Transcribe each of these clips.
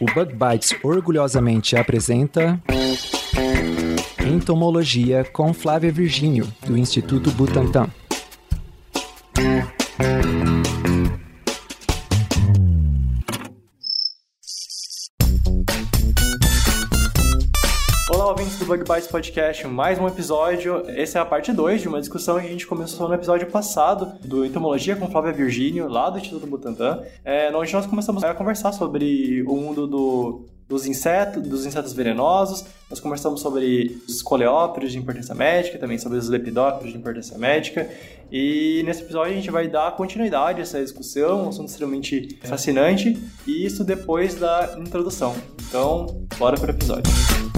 O Bug Bites orgulhosamente apresenta Entomologia com Flávia Virgínio, do Instituto Butantan. Bites Podcast, mais um episódio. Essa é a parte 2 de uma discussão que a gente começou no episódio passado do Entomologia com Flávia Virgínio, lá do Instituto Butantan, é, onde nós começamos a conversar sobre o mundo do, dos insetos, dos insetos venenosos. Nós conversamos sobre os coleópteros de importância médica, também sobre os lepidópteros de importância médica. E nesse episódio a gente vai dar continuidade a essa discussão, um assunto extremamente fascinante, e isso depois da introdução. Então, bora para o episódio.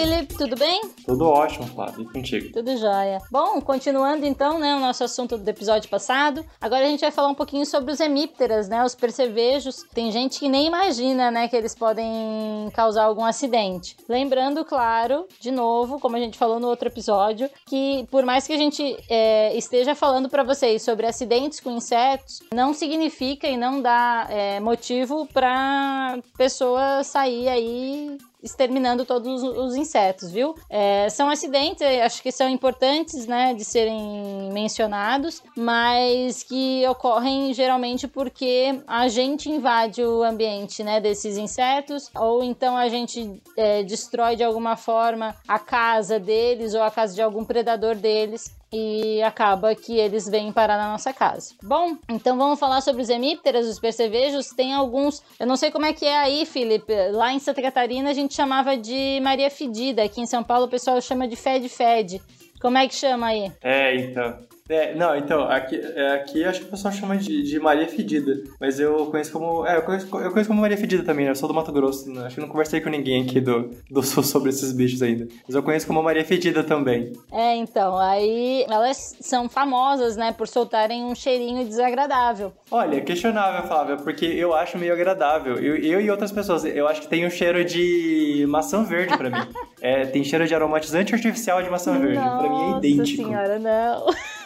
Felipe. Tudo bem? Tudo ótimo, Flávio, e contigo? Tudo jóia. Bom, continuando então, né, o nosso assunto do episódio passado. Agora a gente vai falar um pouquinho sobre os hemípteras, né, os percevejos. Tem gente que nem imagina, né, que eles podem causar algum acidente. Lembrando, claro, de novo, como a gente falou no outro episódio, que por mais que a gente é, esteja falando para vocês sobre acidentes com insetos, não significa e não dá é, motivo para pessoa sair aí exterminando todos os insetos, viu? É, são acidentes, acho que são importantes, né, de serem mencionados, mas que ocorrem geralmente porque a gente invade o ambiente, né, desses insetos, ou então a gente é, destrói de alguma forma a casa deles ou a casa de algum predador deles e acaba que eles vêm parar na nossa casa. Bom, então vamos falar sobre os hemípteras, os percevejos. Tem alguns, eu não sei como é que é aí, Felipe. Lá em Santa Catarina a gente chamava de Maria Fedida. Aqui em São Paulo o pessoal chama de Fed Fed. Como é que chama aí? É, então. É, não, então, aqui, é, aqui acho que o pessoal chama de, de Maria Fedida, mas eu conheço como. É, eu conheço, eu conheço como Maria Fedida também, né? Eu sou do Mato Grosso, né? acho que não conversei com ninguém aqui do, do Sul sobre esses bichos ainda. Mas eu conheço como Maria Fedida também. É, então, aí elas são famosas, né, por soltarem um cheirinho desagradável. Olha, questionável, Flávia, porque eu acho meio agradável. Eu, eu e outras pessoas, eu acho que tem um cheiro de maçã verde pra mim. é, tem cheiro de aromatizante artificial de maçã verde. Nossa Pra mim é idêntico. senhora, não.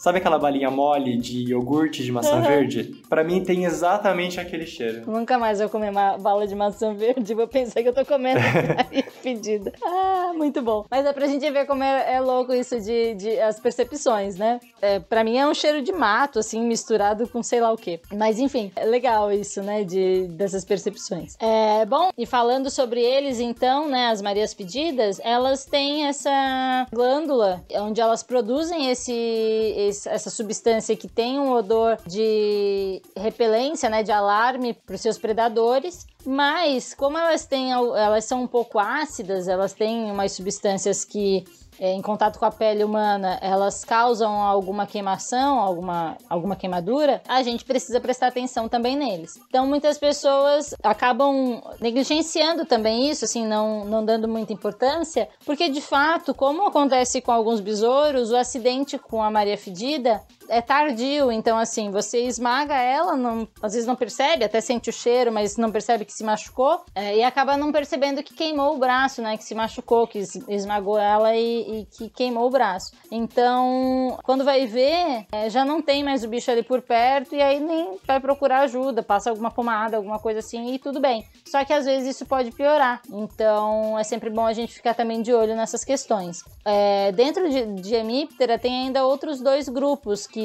Sabe aquela balinha mole de iogurte de maçã Uhum. verde? Pra mim tem exatamente aquele cheiro. Nunca mais vou comer uma bala de maçã verde. Vou pensar que eu tô comendo Fedida. Ah, muito bom. Mas é pra gente ver como é, é louco isso de, de as percepções, né? É, pra mim é um cheiro de mato, assim, misturado com sei lá o quê. Mas enfim, é legal isso, né? De, dessas percepções. É, bom, e falando sobre eles, então, né? As Marias Pedidas, elas têm essa glândula onde elas produzem esse, essa substância que tem um odor de repelência, né? De alarme para os seus predadores. Mas, como elas têm, elas são um pouco ácidas, elas têm umas substâncias que é, em contato com a pele humana, elas causam alguma queimação, alguma, alguma queimadura, a gente precisa prestar atenção também neles. Então, muitas pessoas acabam negligenciando também isso, assim, não, não dando muita importância, porque de fato, como acontece com alguns besouros, o acidente com a Maria Fedida é tardio, então assim, você esmaga ela, não- às vezes não percebe, até sente o cheiro, mas não percebe que se machucou, é, e acaba não percebendo que queimou o braço, né? Que se machucou, que es- esmagou ela e, e que queimou o braço. Então, quando vai ver, é, já não tem mais o bicho ali por perto, e aí nem vai procurar ajuda, passa alguma pomada, alguma coisa assim, e tudo bem. Só que às vezes isso pode piorar. Então, é sempre bom a gente ficar também de olho nessas questões. É, dentro de, de hemíptera tem ainda outros dois grupos que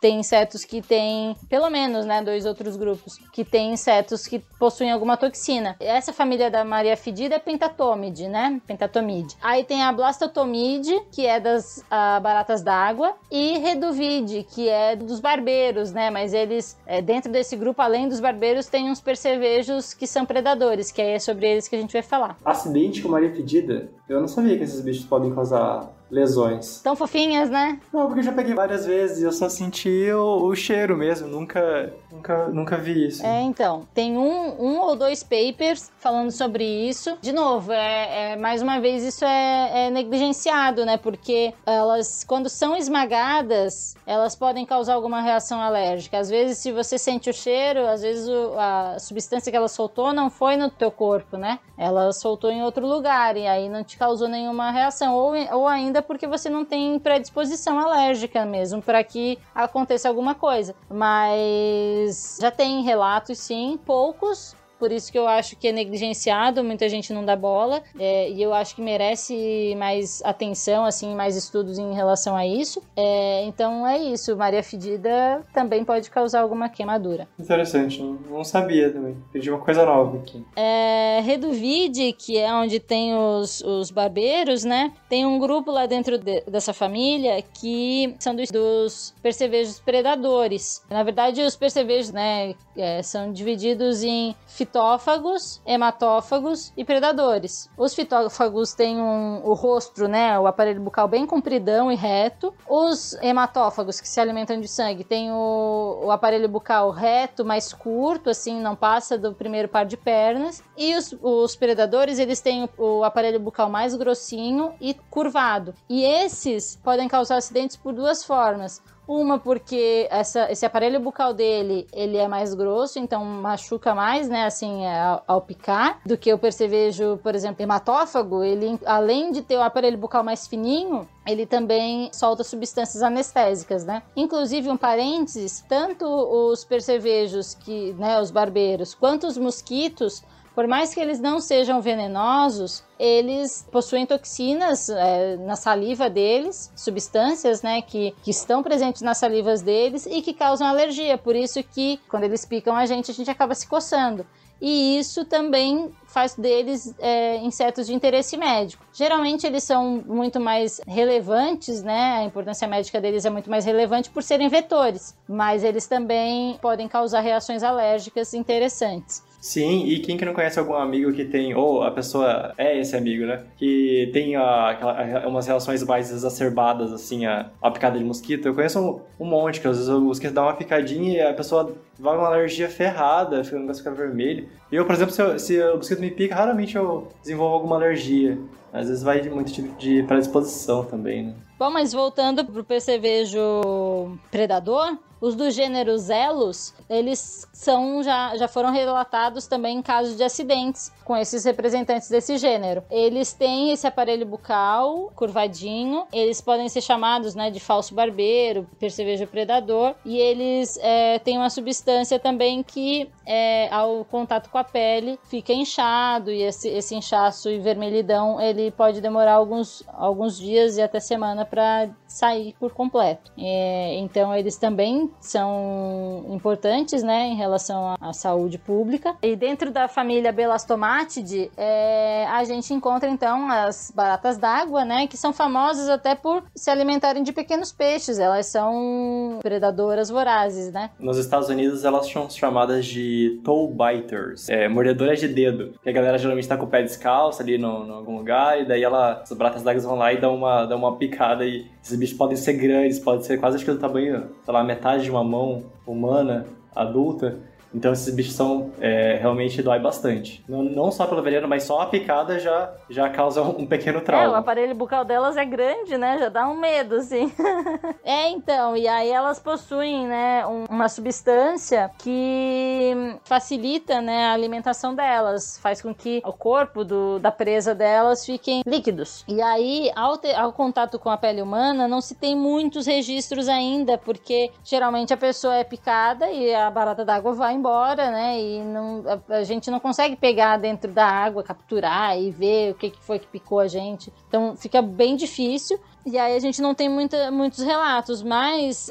tem insetos que têm, pelo menos, né, dois outros grupos que têm insetos que possuem alguma toxina. Essa família da Maria Fedida é Pentatomide, né? Pentatomide. Aí tem a Blastotomide, que é das ah, baratas d'água, e Reduvide, que é dos barbeiros, né? Mas eles, é, dentro desse grupo, além dos barbeiros, tem uns percevejos que são predadores, que aí é sobre eles que a gente vai falar. Acidente com Maria Fedida? Eu não sabia que esses bichos podem causar lesões. Tão fofinhas, né? Não, porque eu já peguei várias vezes e eu só senti o, o cheiro mesmo, nunca, nunca, nunca vi isso. É, então, tem um, um ou dois papers falando sobre isso. De novo, é, é mais uma vez isso é, é negligenciado, né? Porque elas, quando são esmagadas, elas podem causar alguma reação alérgica. Às vezes, se você sente o cheiro, às vezes o, a substância que ela soltou não foi no teu corpo, né? Ela soltou em outro lugar e aí não te causou nenhuma reação. Ou, ou ainda porque você não tem predisposição alérgica mesmo para que aconteça alguma coisa. Mas já tem relatos, sim, poucos, por isso que eu acho que é negligenciado, muita gente não dá bola, é, e eu acho que merece mais atenção, assim, mais estudos em relação a isso. É, então é isso, Maria Fedida também pode causar alguma queimadura. Interessante, não sabia também. Pedi uma coisa nova aqui. É, Reduvide, que é onde tem os, os barbeiros, né? Tem um grupo lá dentro de, dessa família que são dos, dos percevejos predadores. Na verdade, os percevejos, né, é, são divididos em fitófagos, hematófagos e predadores. Os fitófagos têm um, o rosto, né, o aparelho bucal bem compridão e reto. Os hematófagos, que se alimentam de sangue, têm o, o aparelho bucal reto, mais curto, assim, não passa do primeiro par de pernas. E os, os predadores, eles têm o, o aparelho bucal mais grossinho e curvado. E esses podem causar acidentes por duas formas. Uma porque essa, esse aparelho bucal dele, ele é mais grosso, então machuca mais, né, assim, é, ao, ao, picar, do que o percevejo, por exemplo, hematófago, ele, além de ter o aparelho bucal mais fininho, ele também solta substâncias anestésicas, né? Inclusive, um parênteses, tanto os percevejos, que, né, os barbeiros, quanto os mosquitos, por mais que eles não sejam venenosos, eles possuem toxinas é, na saliva deles, substâncias, né, que, que estão presentes nas salivas deles e que causam alergia. Por isso que quando eles picam a gente, a gente acaba se coçando. E isso também faz deles é, insetos de interesse médico. Geralmente eles são muito mais relevantes, né? A importância médica deles é muito mais relevante por serem vetores, mas eles também podem causar reações alérgicas interessantes. Sim, e quem que não conhece algum amigo que tem, ou a pessoa é esse amigo, né? Que tem a, a, umas relações mais exacerbadas, assim, a, a picada de mosquito. Eu conheço um, um monte, que às vezes o mosquito dá uma picadinha e a pessoa vai uma alergia ferrada, o negócio fica vermelho. E eu, por exemplo, se, eu, se o mosquito me pica, raramente eu desenvolvo alguma alergia. Às vezes vai de muito tipo de predisposição também, né? Bom, mas voltando pro percevejo predador, os do gênero Zelos, eles são já, já foram relatados também em casos de acidentes com esses representantes desse gênero. Eles têm esse aparelho bucal curvadinho, eles podem ser chamados né, de falso barbeiro, percevejo predador, e eles é, têm uma substância também que, é, ao contato com a pele, fica inchado, e esse, esse inchaço e vermelhidão ele pode demorar alguns, alguns dias e até semana para sair por completo. É, então, eles também são importantes né, em relação à, à saúde pública. E dentro da família Belastomatidae, é, a gente encontra então as baratas d'água, né, que são famosas até por se alimentarem de pequenos peixes. Elas são predadoras vorazes, né? Nos Estados Unidos, elas são chamadas de toe biters, é, mordedoras de dedo. Que a galera geralmente tá com o pé descalço ali no, no algum lugar, e daí ela, as baratas d'água vão lá e dão uma, dão uma picada e esses bichos podem ser grandes, podem ser quase acho que do tamanho, sei lá, metade de uma mão humana adulta. Então esses bichos são é, realmente dói bastante. Não, não, só pelo veneno, mas só a picada já, já causa um pequeno trauma. É, o aparelho bucal delas é grande, né? Já dá um medo, assim. é, então, e aí elas possuem, né, um, uma substância que facilita, né, a alimentação delas, faz com que o corpo do, da presa delas fiquem líquidos. E aí, ao, ter, ao contato com a pele humana, não se tem muitos registros ainda, porque geralmente a pessoa é picada e a barata d'água vai embora, né? E não, a, a, gente não consegue pegar dentro da água, capturar e ver o que, que foi que picou a gente. Então fica bem difícil. E aí a gente não tem muita, muitos relatos, mas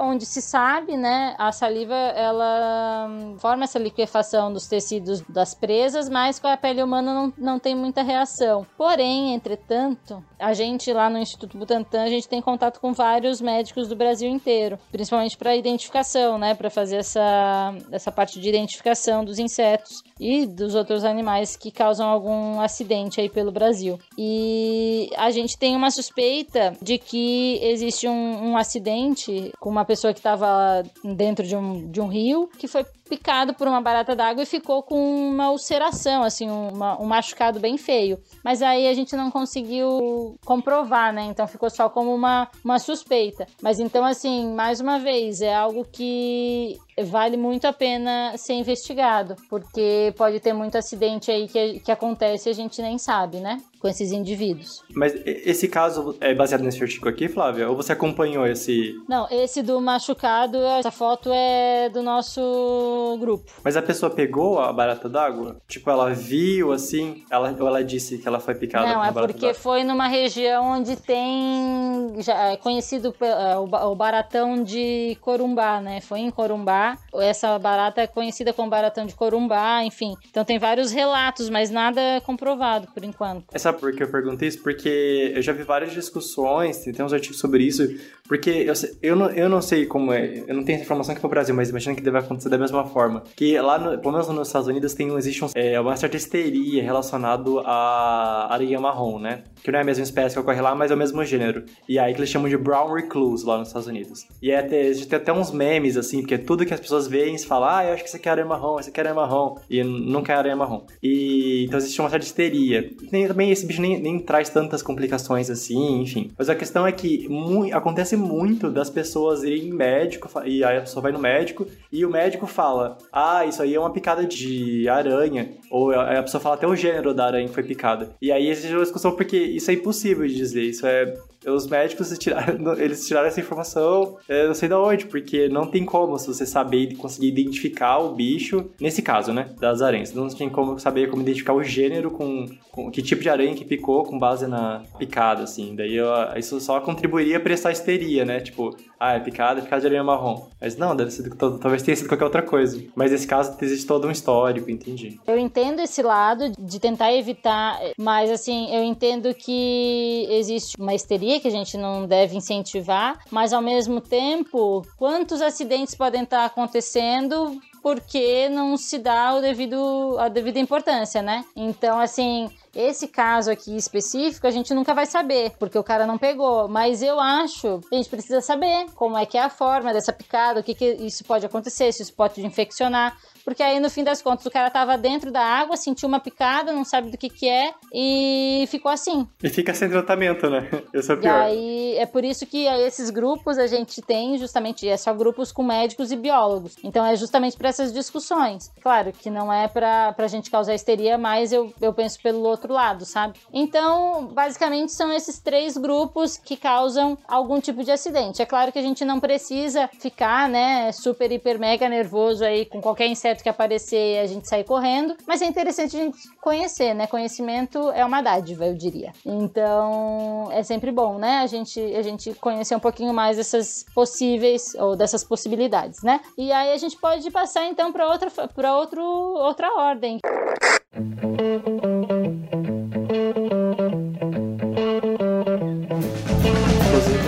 onde se sabe, né, a saliva ela forma essa liquefação dos tecidos das presas, mas com a pele humana não, não tem muita reação. Porém, entretanto, a gente lá no Instituto Butantan, a gente tem contato com vários médicos do Brasil inteiro, principalmente para identificação, né, para fazer essa, essa parte de identificação dos insetos e dos outros animais que causam algum acidente aí pelo Brasil. E a gente tem uma suspeita de que existe um, um acidente com uma pessoa que estava dentro de um, de um rio que foi picado por uma barata d'água e ficou com uma ulceração, assim, uma, um machucado bem feio. Mas aí a gente não conseguiu comprovar, né? Então ficou só como uma, uma suspeita. Mas então, assim, mais uma vez, é algo que vale muito a pena ser investigado, porque pode ter muito acidente aí que, que acontece e a gente nem sabe, né? Com esses indivíduos. Mas esse caso é baseado nesse artigo aqui, Flávia? Ou você acompanhou esse. Não, esse do machucado, essa foto é do nosso grupo. Mas a pessoa pegou a barata d'água? Tipo, ela viu assim? Ela, ou ela disse que ela foi picada Não, é porque foi numa região onde tem. Já é conhecido é, o baratão de Corumbá, né? Foi em Corumbá essa barata é conhecida como baratão de Corumbá, enfim. Então tem vários relatos, mas nada comprovado por enquanto. É sabe por que eu perguntei isso? Porque eu já vi várias discussões, tem uns artigos sobre isso, porque eu, eu, não, eu não sei como é, eu não tenho essa informação aqui pro Brasil, mas imagino que deve acontecer da mesma forma. Que lá, no, pelo menos nos Estados Unidos, tem, existe um, é, uma certa histeria relacionado à areia marrom, né? Que não é a mesma espécie que ocorre lá, mas é o mesmo gênero. E aí que eles chamam de brown recluse lá nos Estados Unidos. E é até, tem até uns memes, assim, porque tudo que as pessoas veem e falam, ah, eu acho que você quer aranha marrom, você quer aranha marrom. E não quer aranha marrom. E então existe uma certa histeria. Nem, também esse bicho nem, nem traz tantas complicações assim, enfim. Mas a questão é que mu acontece muito das pessoas irem em médico, e aí a pessoa vai no médico, e o médico fala, ah, isso aí é uma picada de aranha. Ou a pessoa fala até o gênero da aranha que foi picada. E aí existe uma discussão porque isso é impossível de dizer. Isso é os médicos tiraram, eles tiraram essa informação, é, não sei de onde, porque não tem como se você saber e conseguir identificar o bicho, nesse caso, né, das aranhas. Não tem como saber como identificar o gênero com, com que tipo de aranha que picou com base na picada, assim. Daí eu, isso só contribuiria para essa histeria, né? Tipo, ah, é picada, é picada de aranha marrom. Mas não, deve ser, talvez tenha sido qualquer outra coisa. Mas nesse caso existe todo um histórico, entendi. Eu entendo esse lado de tentar evitar, mas assim, eu entendo que existe uma histeria que a gente não deve incentivar, mas ao mesmo tempo, quantos acidentes podem estar acontecendo porque não se dá o devido, a devida importância, né? Então, assim, esse caso aqui específico a gente nunca vai saber, porque o cara não pegou. Mas eu acho que a gente precisa saber como é que é a forma dessa picada, o que, que isso pode acontecer, se isso pode infeccionar. Porque aí, no fim das contas, o cara tava dentro da água, sentiu uma picada, não sabe do que que é, e ficou assim. E fica sem tratamento, né? Esse é pior. E aí, é por isso que esses grupos a gente tem justamente, é só grupos com médicos e biólogos. Então, é justamente para essas discussões. Claro que não é pra, pra gente causar histeria, mas eu, eu penso pelo outro lado, sabe? Então, basicamente, são esses três grupos que causam algum tipo de acidente. É claro que a gente não precisa ficar, né, super, hiper, mega nervoso aí com qualquer inseto que aparecer a gente sair correndo, mas é interessante a gente conhecer, né? Conhecimento é uma dádiva, eu diria. Então, é sempre bom, né? A gente, a gente conhecer um pouquinho mais dessas possíveis ou dessas possibilidades, né? E aí a gente pode passar então para outra para outro outra ordem.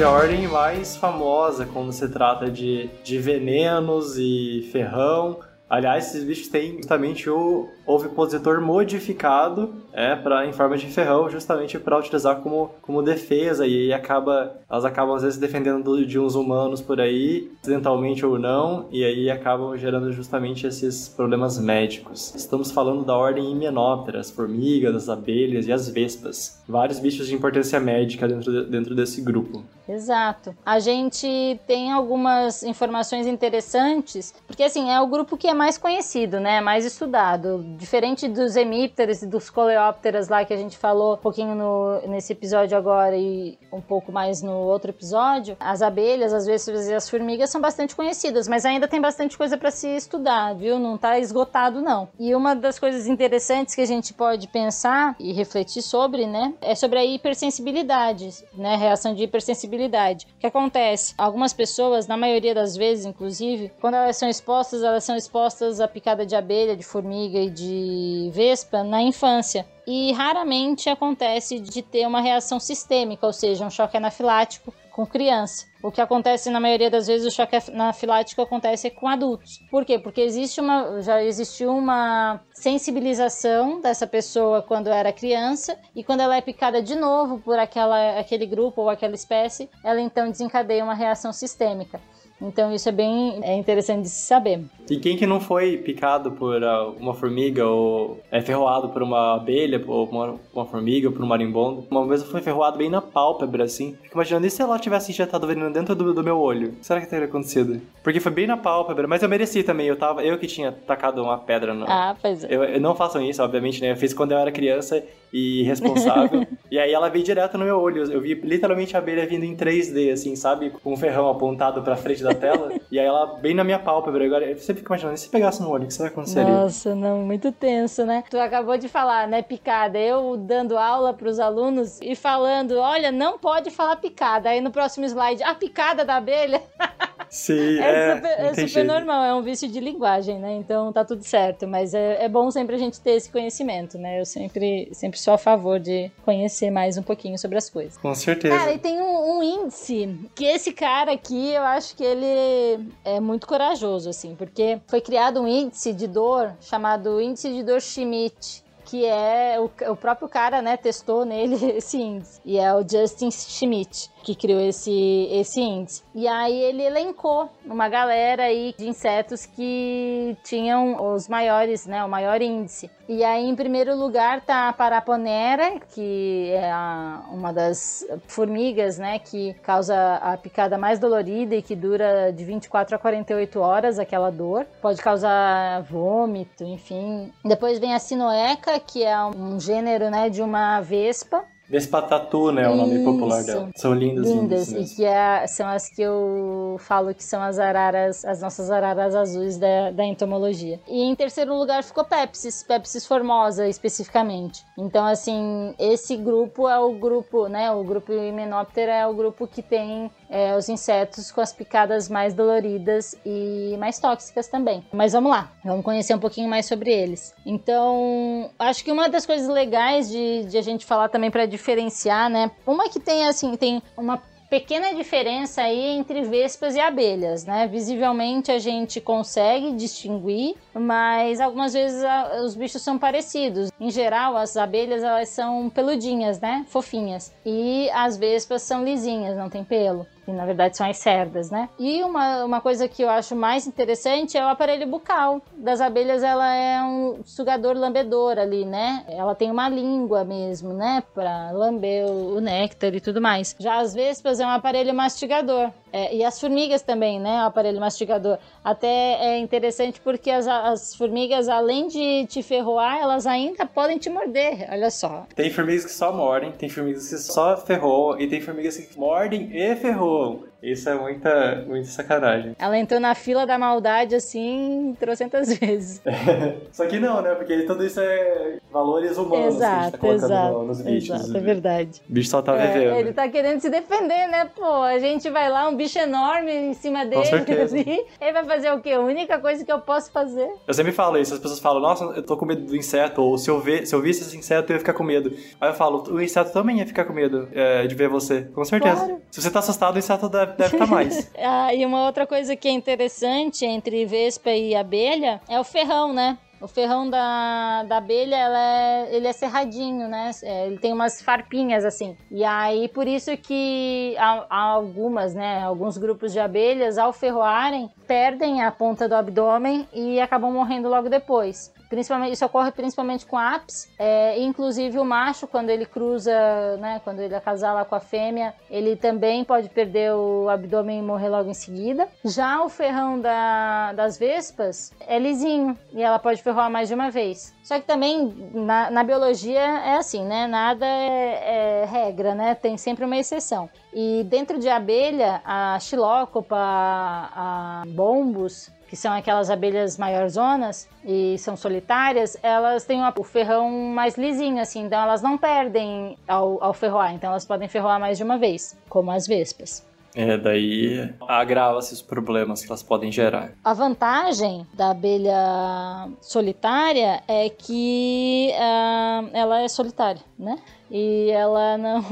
A ordem mais famosa quando se trata de, de venenos e ferrão Aliás, esses bichos têm justamente o ovipositor modificado é, pra, em forma de ferrão, justamente para utilizar como, como defesa. E aí acaba, elas acabam às vezes defendendo de uns humanos por aí, acidentalmente ou não, e aí acabam gerando justamente esses problemas médicos. Estamos falando da ordem Hymenoptera, as formigas, as abelhas e as vespas. Vários bichos de importância médica dentro, de, dentro desse grupo. Exato. A gente tem algumas informações interessantes, porque assim, é o grupo que é mais conhecido, né? Mais estudado. Diferente dos hemípteros e dos coleópteras lá que a gente falou um pouquinho no, nesse episódio agora e um pouco mais no outro episódio, as abelhas, as vespas e as formigas são bastante conhecidas, mas ainda tem bastante coisa para se estudar, viu? Não tá esgotado, não. E uma das coisas interessantes que a gente pode pensar e refletir sobre, né? É sobre a hipersensibilidade, né? Reação de hipersensibilidade O que acontece? Algumas pessoas, na maioria das vezes, inclusive, quando elas são expostas, elas são expostas à picada de abelha, de formiga e de vespa na infância e raramente acontece de ter uma reação sistêmica, ou seja, um choque anafilático com criança. o que acontece na maioria das vezes, o choque anafilático acontece com adultos. Por quê? Porque existe uma, já existiu uma sensibilização dessa pessoa quando era criança e quando ela é picada de novo por aquela, aquele grupo ou aquela espécie, ela então desencadeia uma reação sistêmica. Então isso é bem é interessante de se saber. E quem que não foi picado por uh, uma formiga ou é ferroado por uma abelha, ou uma, uma formiga, ou por um marimbondo? Uma vez eu fui ferroado bem na pálpebra, assim. Fico imaginando, e se ela tivesse injetado veneno dentro do, do meu olho? Será que teria acontecido? Porque foi bem na pálpebra, mas eu mereci também. Eu tava, eu que tinha tacado uma pedra no... Ah, pois é. Eu, eu não façam isso, obviamente, né? Eu fiz quando eu era criança e irresponsável. e aí ela veio direto no meu olho. Eu vi literalmente a abelha vindo em 3D, assim, sabe? Com um ferrão apontado pra frente da tela. e aí ela bem na minha pálpebra. Agora, você fica imaginando, e se pegasse no olho, o que será que aconteceria? Nossa, não, muito tenso, né? Tu acabou de falar, né, picada. Eu dando aula pros alunos e falando, olha, não pode falar picada. Aí no próximo slide, a picada da abelha. Sim, é, é, super, é super normal, é um vício de linguagem, né? Então tá tudo certo. Mas é, é bom sempre a gente ter esse conhecimento, né? Eu sempre, sempre sou a favor de conhecer mais um pouquinho sobre as coisas. Com certeza. Cara, e tem um, um índice que esse cara aqui, eu acho que ele é muito corajoso, assim, porque foi criado um índice de dor chamado índice de dor Schmidt que é o, o próprio cara, né, testou nele esse índice. E é o Justin Schmidt que criou esse, esse índice. E aí ele elencou uma galera aí de insetos que tinham os maiores, né, o maior índice. E aí em primeiro lugar tá a Paraponera, que é a, uma das formigas, né, que causa a picada mais dolorida e que dura de 24 a 48 horas aquela dor. Pode causar vômito, enfim. Depois vem a Sinoeca, que é um gênero, né, de uma vespa Vespatatu, né? É o nome popular dela. São lindas, lindas. lindas e que é, são as que eu falo que são as araras, as nossas araras azuis da, da entomologia. E em terceiro lugar ficou Pepsis, Pepsis formosa especificamente. Então, assim, esse grupo é o grupo, né? O grupo Hymenoptera é o grupo que tem é, os insetos com as picadas mais doloridas e mais tóxicas também. Mas vamos lá, vamos conhecer um pouquinho mais sobre eles. Então, acho que uma das coisas legais de, de a gente falar também para diferenciar, né? Uma que tem assim, tem uma pequena diferença aí entre vespas e abelhas, né? Visivelmente a gente consegue distinguir, mas algumas vezes a, os bichos são parecidos. Em geral, as abelhas elas são peludinhas, né? Fofinhas. E as vespas são lisinhas, não tem pelo que na verdade são as cerdas, né? E uma, uma coisa que eu acho mais interessante é o aparelho bucal das abelhas. Ela é um sugador lambedor ali, né? Ela tem uma língua mesmo, né? Para lamber o néctar e tudo mais. Já as vespas é um aparelho mastigador. É, e as formigas também, né? O aparelho mastigador. Até é interessante porque as, as formigas, além de te ferroar, elas ainda podem te morder. Olha só. Tem formigas que só mordem, tem formigas que só ferroam, e tem formigas que mordem e ferroam. Isso é muita, muita sacanagem. Ela entrou na fila da maldade, assim, trocentas vezes. Só que não, né? Porque tudo isso é valores humanos exato, que a gente tá colocando exato, nos bichos. Exato, é verdade. O bicho só tá é, vivendo. Ele tá querendo se defender, né? Pô, a gente vai lá, um bicho enorme em cima dele. Ali, ele vai fazer o quê? A única coisa que eu posso fazer. Eu sempre falo isso, as pessoas falam, nossa, eu tô com medo do inseto, ou se eu, ver, se eu visse esse inseto, eu ia ficar com medo. Aí eu falo, o inseto também ia ficar com medo é, de ver você, com certeza. Claro. Se você tá assustado, o inseto deve, deve ficar mais. ah, e uma outra coisa que é interessante entre vespa e abelha é o ferrão, né? O ferrão da, da abelha, é, ele é cerradinho, né? É, ele tem umas farpinhas assim. E aí, por isso que há, há algumas, né? Alguns grupos de abelhas, ao ferroarem, perdem a ponta do abdômen e acabam morrendo logo depois. Principalmente, isso ocorre principalmente com apis. É, inclusive o macho, quando ele cruza, né, quando ele acasala com a fêmea, ele também pode perder o abdômen e morrer logo em seguida. Já o ferrão da, das vespas é lisinho e ela pode ferroar mais de uma vez. Só que também na, na biologia é assim, né? Nada é, é, regra, né? Tem sempre uma exceção. E dentro de abelha, a xilócopa, a, a bombus, que são aquelas abelhas zonas e são solitárias, elas têm o ferrão mais lisinho, assim, então elas não perdem ao, ao ferroar, então elas podem ferroar mais de uma vez, como as vespas. É, daí agrava-se os problemas que elas podem gerar. A vantagem da abelha solitária é que uh, ela é solitária, né? E ela não.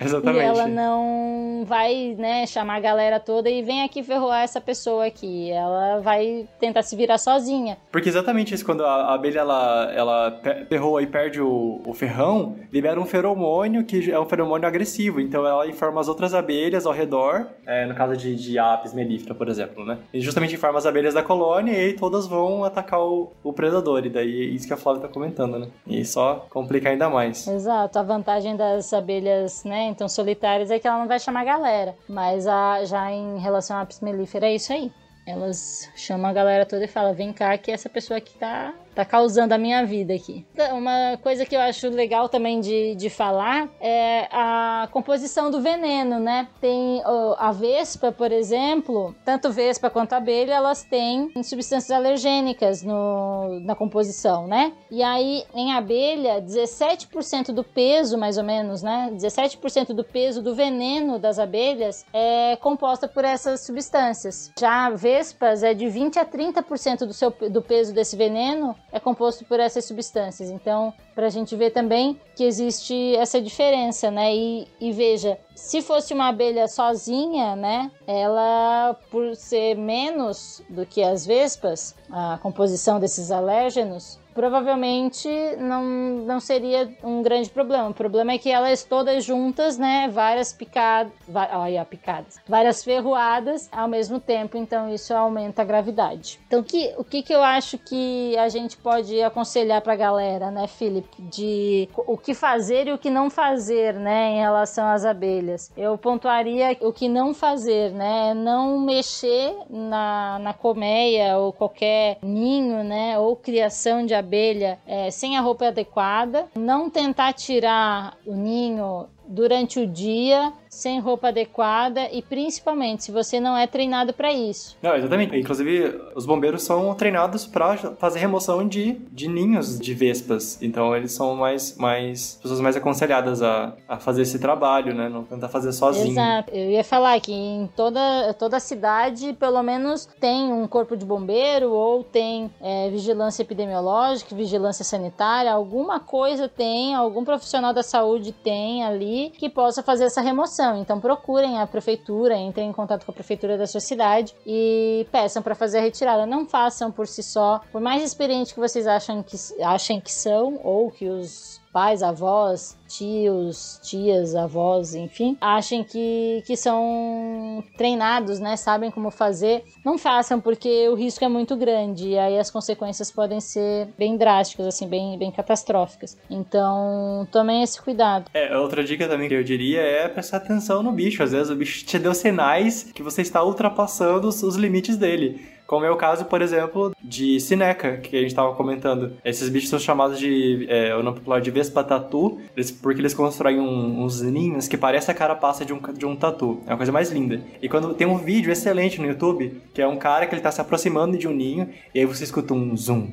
Exatamente. E ela não vai, né, chamar a galera toda e vem aqui ferroar essa pessoa aqui. Ela vai tentar se virar sozinha. Porque exatamente isso, quando a abelha ela, ela ferroa e perde o, o ferrão, libera um feromônio que é um feromônio agressivo. Então ela informa as outras abelhas ao redor, é, no caso de, de apis mellifera, por exemplo, né? E justamente informa as abelhas da colônia e todas vão atacar o, o predador. E daí é isso que a Flávia tá comentando, né? E só complica ainda mais. Exato. A vantagem das abelhas, né, então solitárias é que ela não vai chamar galera. Mas a, já em relação à apis mellifera é isso aí. Elas chamam a galera toda e falam: vem cá, que essa pessoa aqui tá tá causando a minha vida aqui. Uma coisa que eu acho legal também de, de falar é a composição do veneno, né? Tem a vespa, por exemplo, tanto vespa quanto abelha, elas têm substâncias alergênicas no, na composição, né? E aí, em abelha, 17% do peso, mais ou menos, né? 17% do peso do veneno das abelhas é composta por essas substâncias. Já vespas é de 20 a 30% do, seu, do peso desse veneno é composto por essas substâncias. Então, para a gente ver também que existe essa diferença, né? E, e, veja, se fosse uma abelha sozinha, né? Ela, por ser menos do que as vespas, a composição desses alérgenos, provavelmente não, não seria um grande problema. O problema é que elas todas juntas, né, várias picadas, olha, picadas, várias ferroadas ao mesmo tempo, então isso aumenta a gravidade. Então, que, o que, que eu acho que a gente pode aconselhar para a galera, né, Felipe, de o que fazer e o que não fazer, né, em relação às abelhas? Eu pontuaria o que não fazer, né, não mexer na, na colmeia ou qualquer ninho, né, ou criação de abelhas abelha é, sem a roupa adequada, não tentar tirar o ninho durante o dia sem roupa adequada e principalmente se você não é treinado para isso. Não, exatamente. Inclusive, os bombeiros são treinados para fazer remoção de, de ninhos de vespas. Então, eles são mais, mais pessoas mais aconselhadas a, a fazer esse trabalho, né? Não tentar fazer sozinho. Exato. Eu ia falar que em toda, toda cidade, pelo menos, tem um corpo de bombeiro ou tem é, vigilância epidemiológica, vigilância sanitária, alguma coisa tem, algum profissional da saúde tem ali que possa fazer essa remoção então procurem a prefeitura, entrem em contato com a prefeitura da sua cidade e peçam para fazer a retirada. Não façam por si só, por mais experiente que vocês acham que, achem que são ou que os pais, avós, tios, tias, avós, enfim, achem que, que são treinados, né? Sabem como fazer. Não façam, porque o risco é muito grande e aí as consequências podem ser bem drásticas, assim, bem, bem catastróficas. Então, tomem esse cuidado. É, outra dica também que eu diria é prestar atenção no bicho. Às vezes o bicho te deu sinais que você está ultrapassando os, os limites dele. Como é o caso, por exemplo, de Sineca, que a gente estava comentando. Esses bichos são chamados de, é, o nome popular de Vespa Tatu, porque eles constroem um, uns ninhos que parecem a carapaça de um, de um tatu. É uma coisa mais linda. E quando tem um vídeo excelente no YouTube, que é um cara que ele está se aproximando de um ninho, e aí você escuta um zoom,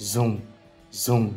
zoom, zoom,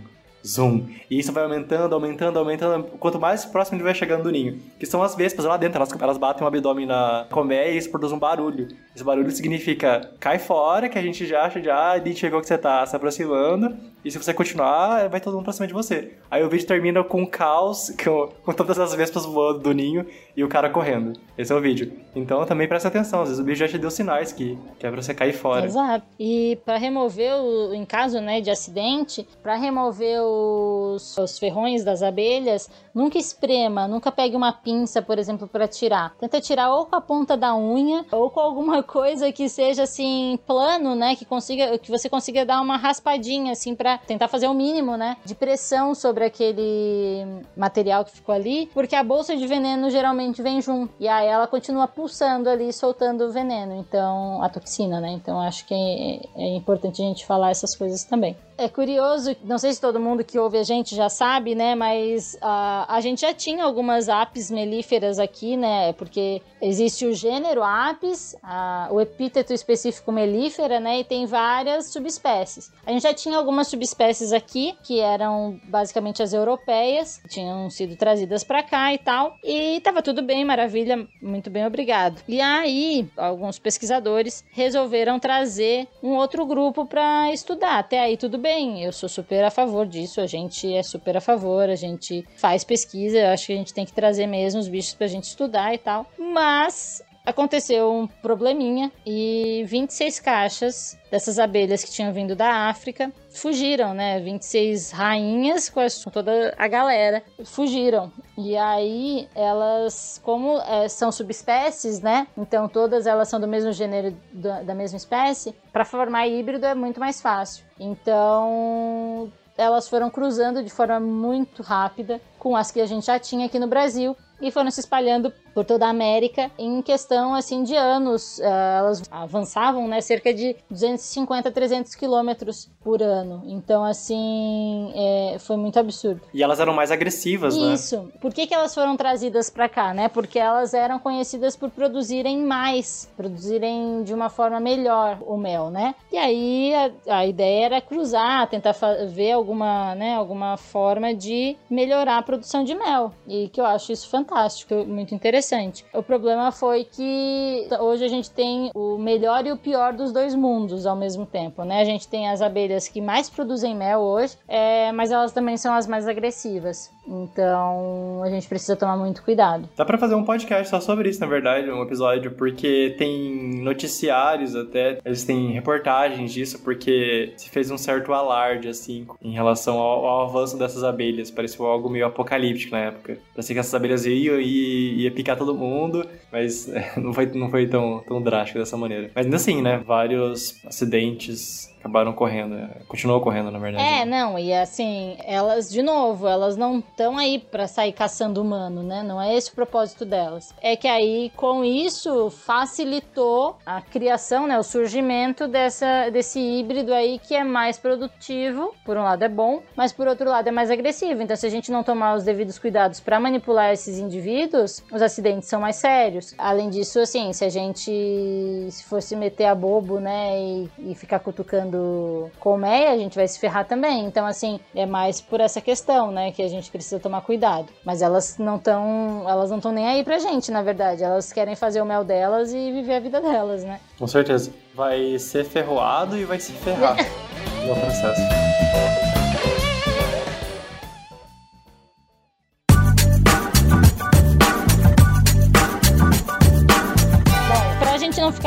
zoom. E isso vai aumentando, aumentando, aumentando. Quanto mais próximo ele vai chegando do ninho. Que são as vespas lá dentro. Elas, elas batem o abdômen na colmeia e isso produz um barulho. Esse barulho significa cai fora, que a gente já acha, já identificou que você tá se aproximando. E se você continuar, vai todo mundo pra cima de você. Aí o vídeo termina com um caos, com, com todas as vespas voando do ninho e o cara correndo. Esse é o vídeo. Então também presta atenção, às vezes o bicho já te deu sinais que, que é pra você cair fora. Exato. E para remover, o, em caso né, de acidente, para remover os, os ferrões das abelhas, nunca esprema, nunca pegue uma pinça, por exemplo, para tirar. Tenta tirar ou com a ponta da unha ou com alguma coisa que seja assim plano, né, que consiga que você consiga dar uma raspadinha assim para tentar fazer o mínimo, né, de pressão sobre aquele material que ficou ali, porque a bolsa de veneno geralmente vem junto e aí ela continua pulsando ali, soltando o veneno, então a toxina, né? Então acho que é, é importante a gente falar essas coisas também. É curioso, não sei se todo mundo que ouve a gente já sabe, né? Mas uh, a gente já tinha algumas apis melíferas aqui, né? Porque existe o gênero apis, uh, o epíteto específico melífera, né? E tem várias subespécies. A gente já tinha algumas subespécies aqui, que eram basicamente as europeias, tinham sido trazidas para cá e tal. E tava tudo bem, maravilha, muito bem, obrigado. E aí, alguns pesquisadores resolveram trazer um outro grupo para estudar. Até aí, tudo bem bem, eu sou super a favor disso, a gente é super a favor, a gente faz pesquisa, eu acho que a gente tem que trazer mesmo os bichos pra gente estudar e tal. Mas aconteceu um probleminha e 26 caixas dessas abelhas que tinham vindo da África fugiram, né? 26 rainhas com, toda a galera fugiram. E aí elas, como é, são subespécies, né? Então todas elas são do mesmo gênero, da, da mesma espécie, para formar híbrido é muito mais fácil. Então elas foram cruzando de forma muito rápida com as que a gente já tinha aqui no Brasil e foram se espalhando por toda a América em questão assim de anos. Uh, elas avançavam, né, cerca de 250, 300 quilômetros por ano. Então, assim, é, foi muito absurdo. E elas eram mais agressivas, Isso. né? Isso. Por que, que elas foram trazidas para cá, né? Porque elas eram conhecidas por produzirem mais, produzirem de uma forma melhor o mel, né? E aí a, a ideia era cruzar, tentar ver alguma, né, alguma forma de melhorar a produção de mel. E que eu acho isso fantástico, muito interessante interessante. O problema foi que hoje a gente tem o melhor e o pior dos dois mundos ao mesmo tempo, né? A gente tem as abelhas que mais produzem mel hoje, é, mas elas também são as mais agressivas. Então a gente precisa tomar muito cuidado. Dá para fazer um podcast só sobre isso, na verdade, um episódio, porque tem noticiários até, eles têm reportagens disso, porque se fez um certo alarde, assim, em relação ao, ao avanço dessas abelhas. Pareceu algo meio apocalíptico na época. Parecia que essas abelhas iam e ia picar todo mundo, mas não foi, não foi tão, tão drástico dessa maneira. Mas ainda assim, né? Vários acidentes acabaram correndo. É, continuou correndo, na verdade. É, não, e assim, elas, de novo, elas não estão aí para sair caçando humano, né? Não é esse o propósito delas. É que aí, com isso, facilitou a criação, né? O surgimento dessa, desse híbrido aí que é mais produtivo. Por um lado é bom, mas por outro lado é mais agressivo. Então, se a gente não tomar os devidos cuidados para manipular esses indivíduos, os acidentes são mais sérios. Além disso, assim, se a gente se fosse meter a bobo, né, e, e ficar cutucando com colmeia, a gente vai se ferrar também. Então, assim, é mais por essa questão, né, que a gente precisa tomar cuidado. Mas elas não estão, elas não estão nem aí pra gente, na verdade. Elas querem fazer o mel delas e viver a vida delas, né? Com certeza. Vai ser ferroado e vai se ferrar no processo.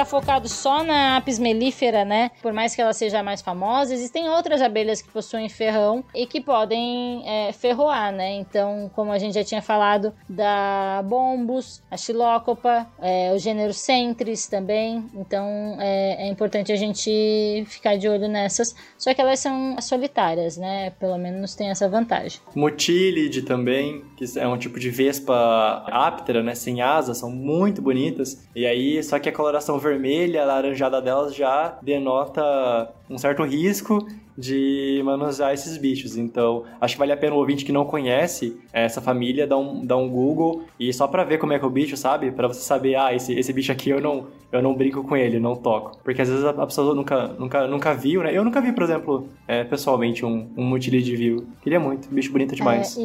Ficar focado só na apis mellifera, né? Por mais que ela seja mais famosa, existem outras abelhas que possuem ferrão e que podem é, ferroar, né? Então, como a gente já tinha falado da bombus, a xilócopa, é, o gênero centris também. Então, é, é, importante a gente ficar de olho nessas. Só que elas são solitárias, né? Pelo menos tem essa vantagem. Motílide também, que é um tipo de vespa áptera, né? Sem asas, são muito bonitas. E aí, só que a coloração coloração vermelha, laranjada delas já denota um certo risco de manusear esses bichos. Então, acho que vale a pena o ouvinte que não conhece essa família dar um, dar um Google e só para ver como é que é o bicho, sabe? Para você saber, ah, esse, esse bicho aqui eu não, eu não brinco com ele, não toco. Porque às vezes a, pessoa nunca, nunca, nunca viu, né? Eu nunca vi, por exemplo, é, pessoalmente um, um mutilide viu. Queria muito, bicho bonito demais. É,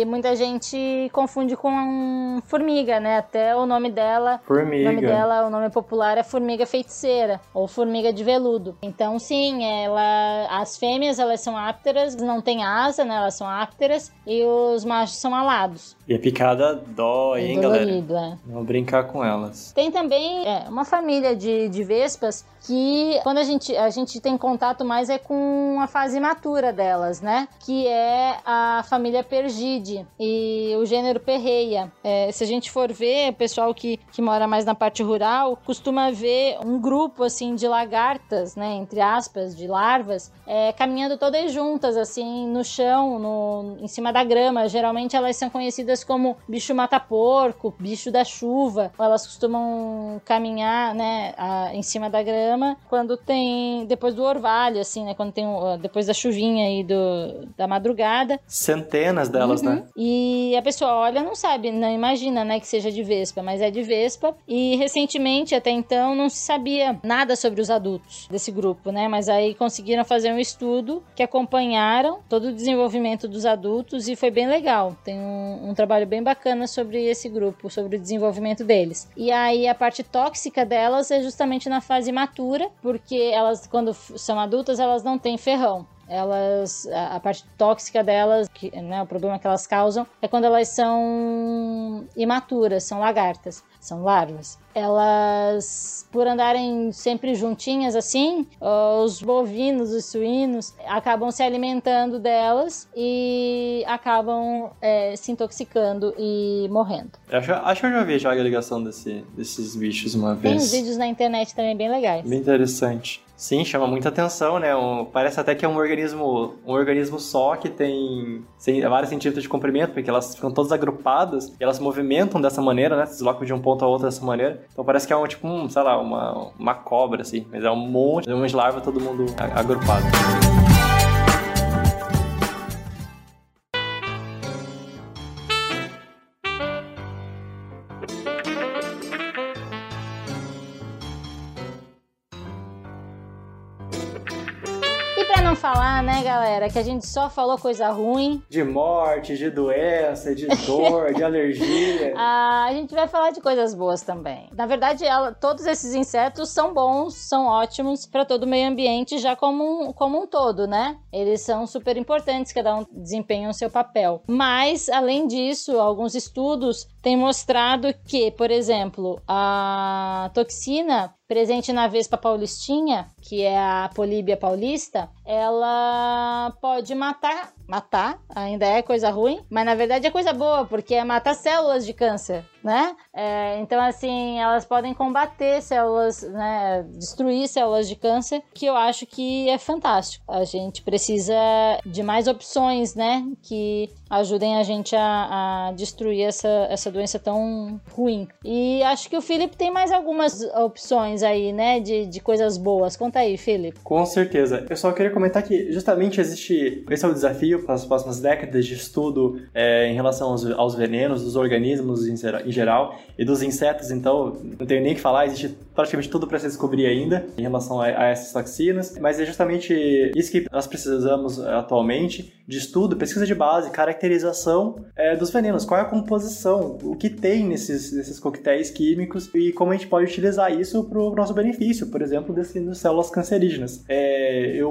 e muita gente confunde com um formiga, né? Até o nome dela. Formiga. O nome dela, o nome popular é formiga feiticeira ou formiga de veludo. Então, sim, ela. A as fêmeas, elas são ápteras, não têm asa, né? Elas são ápteras. E os machos são alados. E a picada dói, é hein, dolorido, galera? É. Não brincar com elas. Tem também é, uma família de, de vespas que quando a gente, a gente tem contato mais é com a fase matura delas, né? Que é a família Pergide e o gênero Perreia. É, se a gente for ver, o pessoal que, que mora mais na parte rural costuma ver um grupo assim de lagartas, né? Entre aspas, de larvas, é, caminhando todas juntas, assim, no chão, no, em cima da grama. Geralmente elas são conhecidas como bicho mata-porco, bicho da chuva. Elas costumam caminhar, né, a, em cima da grama quando tem depois do orvalho, assim, né, quando tem depois da chuvinha aí do, da madrugada. Centenas delas, uhum. né? E a pessoa olha, não sabe, não imagina, né, que seja de vespa, mas é de vespa. E recentemente, até então, não se sabia nada sobre os adultos desse grupo, né? Mas aí conseguiram fazer um estudo que acompanharam todo o desenvolvimento dos adultos e foi bem legal. Tem um, um trabalho bem bacana sobre esse grupo, sobre o desenvolvimento deles. E aí a parte tóxica delas é justamente na fase matura, porque elas, quando são adultas, elas não têm ferrão. elas, a, a parte tóxica delas, que, né, o problema que elas causam, é quando elas são imaturas, são lagartas, são larvas. Elas, por andarem sempre juntinhas assim, os bovinos, os suínos, acabam se alimentando delas e acabam é, se intoxicando e morrendo. Acho, acho que eu já vi já a ligação desse, desses bichos uma vez. Tem uns vídeos na internet também bem legais. Bem interessante. Sim, chama muita atenção, né? Um, parece até que é um organismo, um organismo só que tem, vários centímetros de comprimento, porque elas ficam todas agrupadas e elas se movimentam dessa maneira, né? Se deslocam de um ponto a outro dessa maneira. Então parece que é um tipo, um, sei lá, uma, uma cobra, assim. Mas é um monte, umas larvas todo mundo agrupado. Né, galera, que a gente só falou coisa ruim. De morte, de doença, de dor, de alergia. Ah, a gente vai falar de coisas boas também. Na verdade, ela, todos esses insetos são bons, são ótimos para todo o meio ambiente, já como um, como um todo, né? Eles são super importantes, cada um desempenha o seu papel. Mas, além disso, alguns estudos têm mostrado que, por exemplo, a toxina presente na Vespa paulistinha, que é a Políbia paulista, ela pode matar, matar, ainda é coisa ruim, mas na verdade é coisa boa, porque é matar células de câncer né? É, então, assim, elas podem combater células, né? Destruir células de câncer, que eu acho que é fantástico. A gente precisa de mais opções, né? Que ajudem a gente a, a destruir essa, essa doença tão ruim. E acho que o Felipe tem mais algumas opções aí, né? De, de coisas boas. Conta aí, Felipe. Com certeza. Eu só queria comentar que justamente existe. Esse é o desafio para as próximas décadas de estudo é, em relação aos, aos venenos dos organismos em em geral, e dos insetos, então, não tenho nem que falar, existe praticamente tudo para se descobrir ainda em relação a, a, essas toxinas, mas é justamente isso que nós precisamos atualmente de estudo, pesquisa de base, caracterização é, dos venenos, qual é a composição, o que tem nesses, nesses coquetéis químicos e como a gente pode utilizar isso para o nosso benefício, por exemplo, definindo células cancerígenas. É, eu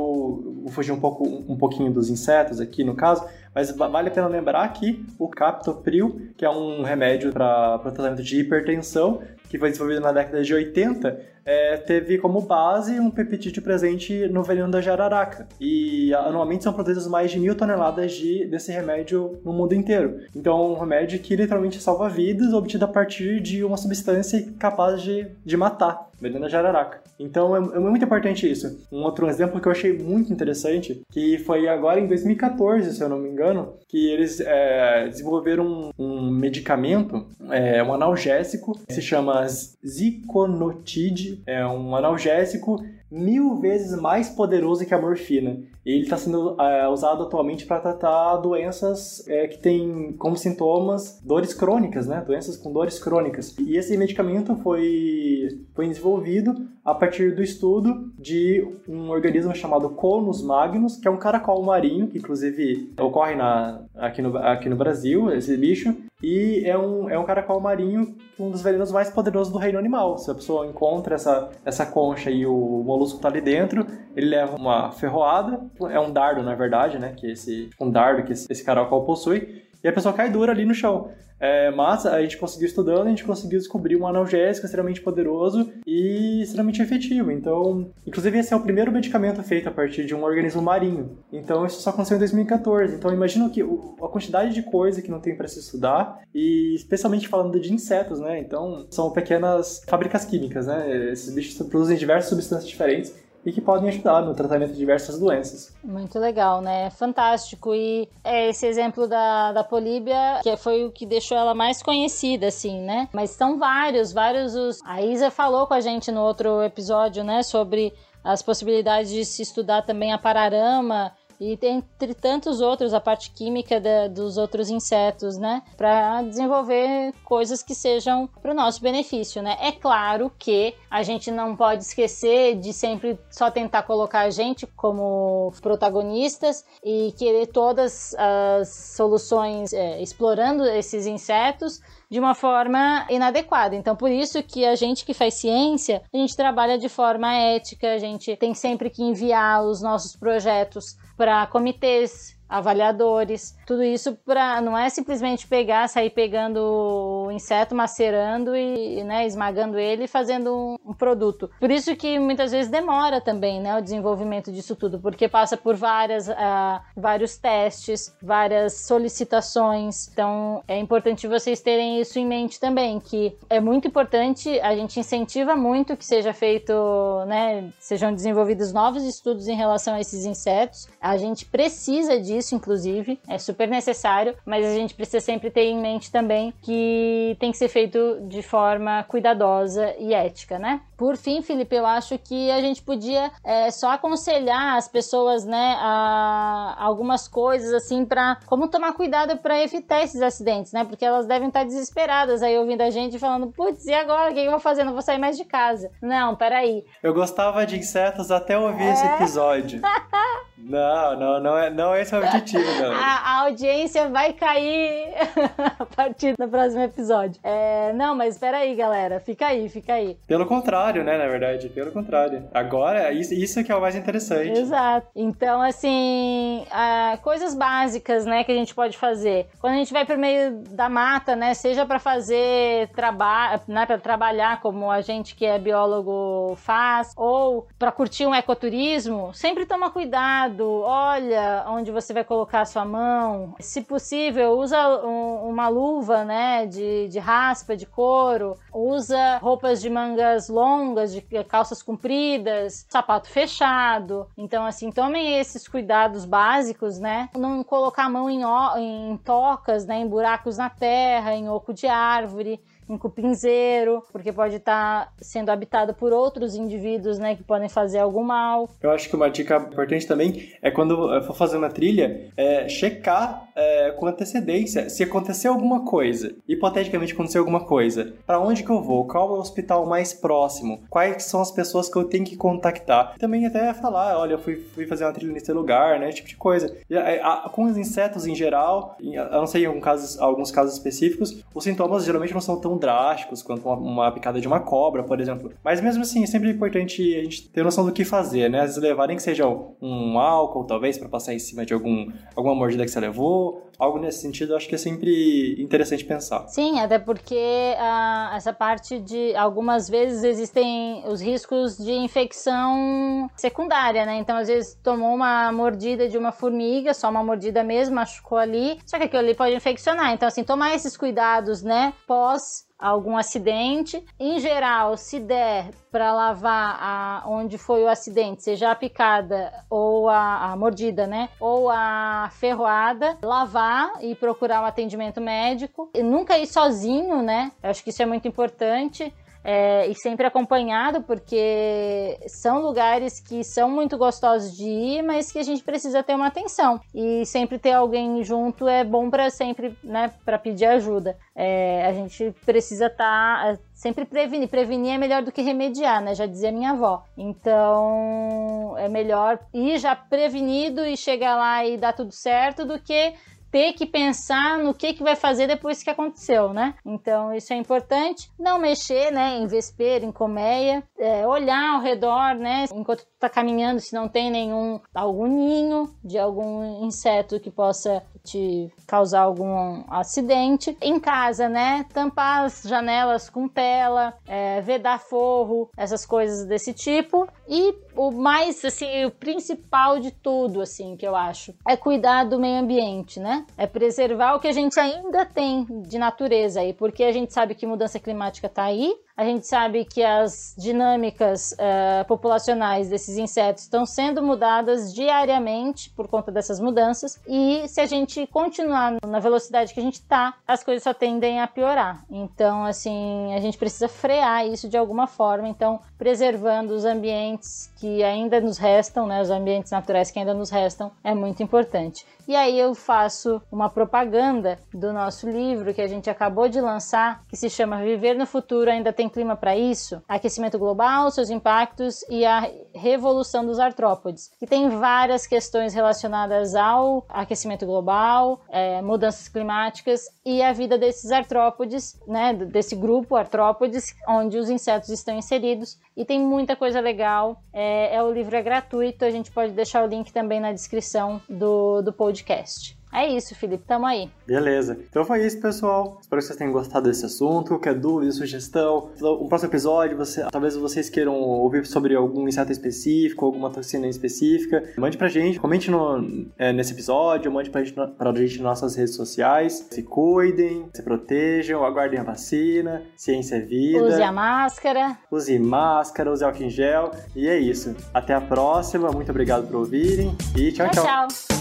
vou fugir um, pouco, um pouquinho dos insetos aqui no caso, mas vale a pena lembrar que o captopril, que é um remédio para tratamento de hipertensão, que foi desenvolvido na década de 80, é, teve como base um peptídeo presente no veneno da jararaca. E anualmente são produzidas mais de mil toneladas de, desse remédio no mundo inteiro. Então um remédio que literalmente salva vidas, obtido a partir de uma substância capaz de, de matar, veneno da jararaca. Então é, é, muito importante isso. Um outro exemplo que eu achei muito interessante, que foi agora em 2014, se eu não me engano, que eles é, desenvolveram um, um medicamento, é, um analgésico, que se chama Ziconotide, é um analgésico mil vezes mais poderoso que a morfina. Ele está sendo é, usado atualmente para tratar doenças é, que têm como sintomas dores crônicas, né? Doenças com dores crônicas. E esse medicamento foi, foi desenvolvido a partir do estudo de um organismo chamado Conus magnus, que é um caracol marinho, que inclusive ocorre na, aqui, no, aqui no Brasil, esse bicho, e é um, é um caracol marinho, um dos venenos mais poderosos do reino animal. Se a pessoa encontra essa, essa concha e o molusco está ali dentro, ele leva uma ferroada, é um dardo na verdade, né? Que esse um dardo que esse, esse caracol possui, e a pessoa cai dura ali no chão. É, mas a gente conseguiu estudando, a gente conseguiu descobrir um analgésico extremamente poderoso e extremamente efetivo. Então, inclusive esse é o primeiro medicamento feito a partir de um organismo marinho. Então, isso só aconteceu em 2014. Então, imagina que a quantidade de coisa que não tem para se estudar e especialmente falando de insetos, né? Então, são pequenas fábricas químicas, né? Esses bichos produzem diversas substâncias diferentes e que podem ajudar no tratamento de diversas doenças. Muito legal, né? Fantástico. E é esse exemplo da, da Políbia, que foi o que deixou ela mais conhecida, assim, né? Mas são vários, vários os... A Isa falou com a gente no outro episódio, né, sobre as possibilidades de se estudar também a pararama e entre tantos outros, a parte química da, dos outros insetos, né? Para desenvolver coisas que sejam para o nosso benefício, né? É claro que a gente não pode esquecer de sempre só tentar colocar a gente como protagonistas e querer todas as soluções é, explorando esses insetos de uma forma inadequada. Então, por isso que a gente que faz ciência, a gente trabalha de forma ética, a gente tem sempre que enviar os nossos projetos para comitês avaliadores, tudo isso para não é simplesmente pegar, sair pegando o inseto, macerando e né, esmagando ele e fazendo um, produto. Por isso que muitas vezes demora também, né, o desenvolvimento disso tudo, porque passa por várias, uh, vários testes, várias solicitações. Então é importante vocês terem isso em mente também, que é muito importante. A gente incentiva muito que seja feito, né, sejam desenvolvidos novos estudos em relação a esses insetos. A gente precisa disso isso, inclusive, é super necessário, mas a gente precisa sempre ter em mente também que tem que ser feito de forma cuidadosa e ética, né? Por fim, Felipe, eu acho que a gente podia é, só aconselhar as pessoas, né, a algumas coisas assim para como tomar cuidado para evitar esses acidentes, né? Porque elas devem estar desesperadas aí ouvindo a gente falando, putz, e agora o que eu vou fazer? Não vou sair mais de casa. Não, peraí. Eu gostava de insetos até ouvir é... esse episódio. não, não, não é, não é esse o objetivo, não. A, a audiência vai cair a partir do próximo episódio. É, não, mas peraí, galera, fica aí, fica aí. Pelo contrário contrário, né, na verdade. Pelo contrário. Agora, isso, que é o mais interessante. Exato. Então, assim, coisas básicas, né, que a gente pode fazer. Quando a gente vai pro meio da mata, né, seja para fazer trabalho, né, para trabalhar como a gente que é biólogo faz, ou para curtir um ecoturismo, sempre toma cuidado. Olha onde você vai colocar a sua mão. Se possível, usa um, uma luva, né, de, de raspa, de couro. Usa roupas de mangas longas longas, de calças compridas, sapato fechado. Então, assim, tomem esses cuidados básicos, né? Não colocar a mão em, em tocas, né? Em buracos na terra, em oco de árvore em cupinzeiro, porque pode estar tá sendo habitado por outros indivíduos, né, que podem fazer algum mal. Eu acho que uma dica importante também é quando for fazer uma trilha, é checar é, com antecedência se acontecer alguma coisa, hipoteticamente acontecer alguma coisa, para onde que eu vou, qual é o hospital mais próximo, quais são as pessoas que eu tenho que contactar. Também até falar, olha, eu fui, fui fazer uma trilha nesse lugar, né, esse tipo de coisa. A, a, com os insetos em geral, eu não sei em alguns casos, alguns casos específicos, os sintomas geralmente não são tão drásticos quanto uma, uma, picada de uma cobra, por exemplo. Mas mesmo assim, é sempre importante a gente ter noção do que fazer, né? Às vezes levar nem que seja um álcool, talvez, para passar em cima de algum, alguma mordida que você levou. Algo nesse sentido, acho que é sempre interessante pensar. Sim, até porque ah, essa parte de algumas vezes existem os riscos de infecção secundária, né? Então, às vezes tomou uma mordida de uma formiga, só uma mordida mesmo, machucou ali, só que aquilo ali pode infeccionar. Então, assim, tomar esses cuidados, né, pós algum acidente. Em geral, se der para lavar a, onde foi o acidente, seja a picada ou a, a, mordida, né? Ou a ferroada, lavar e procurar um atendimento médico. E nunca ir sozinho, né? Eu acho que isso é muito importante é, e sempre acompanhado, porque são lugares que são muito gostosos de ir, mas que a gente precisa ter uma atenção. E sempre ter alguém junto é bom para sempre, né, para pedir ajuda. É, a gente precisa estar tá, sempre prevenir. Prevenir é melhor do que remediar, né? Já dizia minha avó. Então é melhor ir já prevenido e chegar lá e dar tudo certo do que ter que pensar no que, que vai fazer depois que aconteceu, né? Então isso é importante. Não mexer, né, em vespeiro, em colmeia, é, olhar ao redor, né, enquanto tu tá caminhando, se não tem nenhum algum ninho de algum inseto que possa te causar algum acidente. Em casa, né, tampar as janelas com tela, é, vedar forro, essas coisas desse tipo. E o mais, assim, o principal de tudo, assim, que eu acho, é cuidar do meio ambiente, né? É preservar o que a gente ainda tem de natureza aí, porque a gente sabe que mudança climática tá aí, a gente sabe que as dinâmicas uh, populacionais desses insetos estão sendo mudadas diariamente por conta dessas mudanças, e se a gente continuar na velocidade que a gente está, as coisas só tendem a piorar. Então, assim, a gente precisa frear isso de alguma forma. Então, preservando os ambientes que ainda nos restam, né, os ambientes naturais que ainda nos restam, é muito importante. E aí eu faço uma propaganda do nosso livro que a gente acabou de lançar, que se chama Viver no Futuro Ainda Tem tem clima para isso? Aquecimento global, seus impactos e a revolução dos artrópodes, que tem várias questões relacionadas ao aquecimento global, é, mudanças climáticas e a vida desses artrópodes, né, desse grupo artrópodes, onde os insetos estão inseridos. E tem muita coisa legal. É, é o livro é gratuito, a gente pode deixar o link também na descrição do, do podcast. É isso, Felipe, tamo aí. Beleza. Então foi isso, pessoal. Espero que vocês tenham gostado desse assunto. Qualquer dúvida, sugestão, um próximo episódio, você, talvez vocês queiram ouvir sobre algum inseto específico, alguma toxina específica, mande pra gente, comente no, é, nesse episódio, mande pra gente, pra gente nas nossas redes sociais. Se cuidem, se protejam, aguardem a vacina, ciência é vida. Use a máscara. Use máscara, use álcool em gel. E é isso. Até a próxima. Muito obrigado por ouvirem e tchau. tchau. tchau. tchau.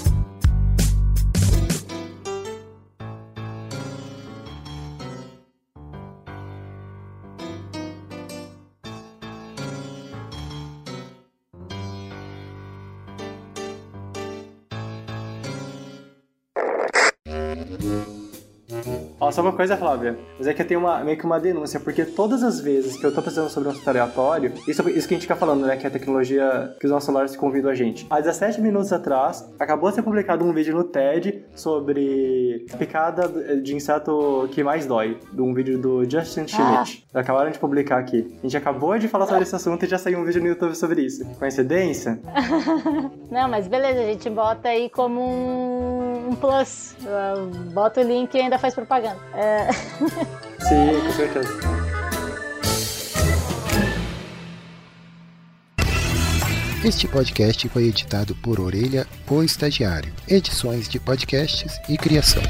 Só uma coisa, Flávia. Mas é que eu tenho uma, meio que uma denúncia, porque todas as vezes que eu tô pensando sobre um assunto aleatório, isso, isso que a gente fica falando, né? Que é a tecnologia que os nossos celulares convidam a gente. Há 17 minutos atrás, acabou de ser publicado um vídeo no TED sobre a picada de inseto que mais dói. De um vídeo do Justin Schmidt. Ah. Acabaram de publicar aqui. A gente acabou de falar sobre esse assunto e já saiu um vídeo no YouTube sobre isso. Coincidência? Não, mas beleza, a gente bota aí como um, um plus. Bota o link e ainda faz propaganda. É... Sim, com certeza. Este podcast foi editado por Orelha, o Estagiário. Edições de podcasts e criação.